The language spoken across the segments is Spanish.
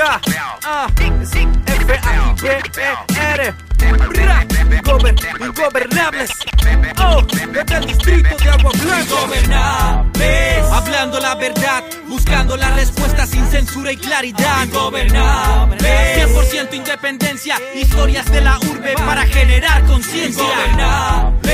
Ya, ah, F-A-I-B-E-R. Bra, ingober- Ingobernables. Oh, desde el distrito de Agua Blanca. Hablando la verdad, buscando la respuesta sin censura y claridad. Ingobernables. 100% independencia, historias de la urbe para generar conciencia. Ingobernables.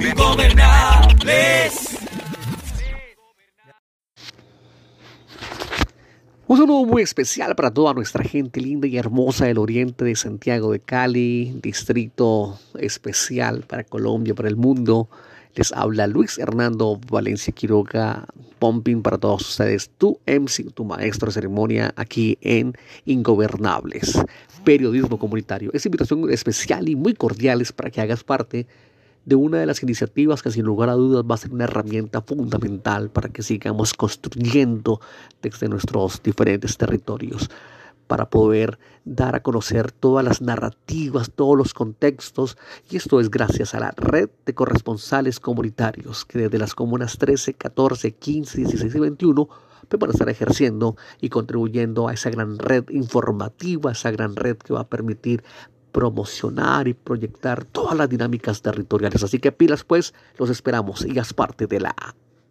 Ingobernables. Un saludo muy especial para toda nuestra gente linda y hermosa del oriente de Santiago de Cali, distrito especial para Colombia, para el mundo. Les habla Luis Hernando Valencia Quiroga, pumping para todos ustedes, tu MC, tu maestro de ceremonia aquí en Ingobernables, periodismo comunitario. Es invitación especial y muy cordial es para que hagas parte de una de las iniciativas que sin lugar a dudas va a ser una herramienta fundamental para que sigamos construyendo desde nuestros diferentes territorios, para poder dar a conocer todas las narrativas, todos los contextos, y esto es gracias a la red de corresponsales comunitarios que desde las comunas 13, 14, 15, 16 y 21 pues van a estar ejerciendo y contribuyendo a esa gran red informativa, esa gran red que va a permitir promocionar y proyectar todas las dinámicas territoriales. Así que pilas pues, los esperamos y haz parte de la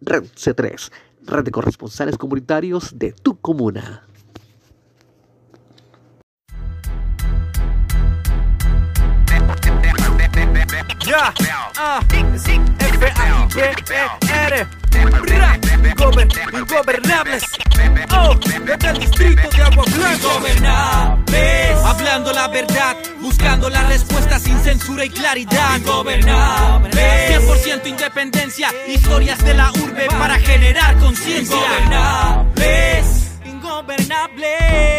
Red C3, Red de Corresponsales Comunitarios de tu comuna. Ya, ah, F-A-I-B-E-R. Bra, ingober- Ingobernables. Oh, desde el distrito de Agua Blanca. Ingobernables. Hablando la verdad, buscando la respuesta sin censura y claridad. Ingobernables. 100% independencia, historias de la urbe para generar conciencia. Ingobernables. Ingobernables.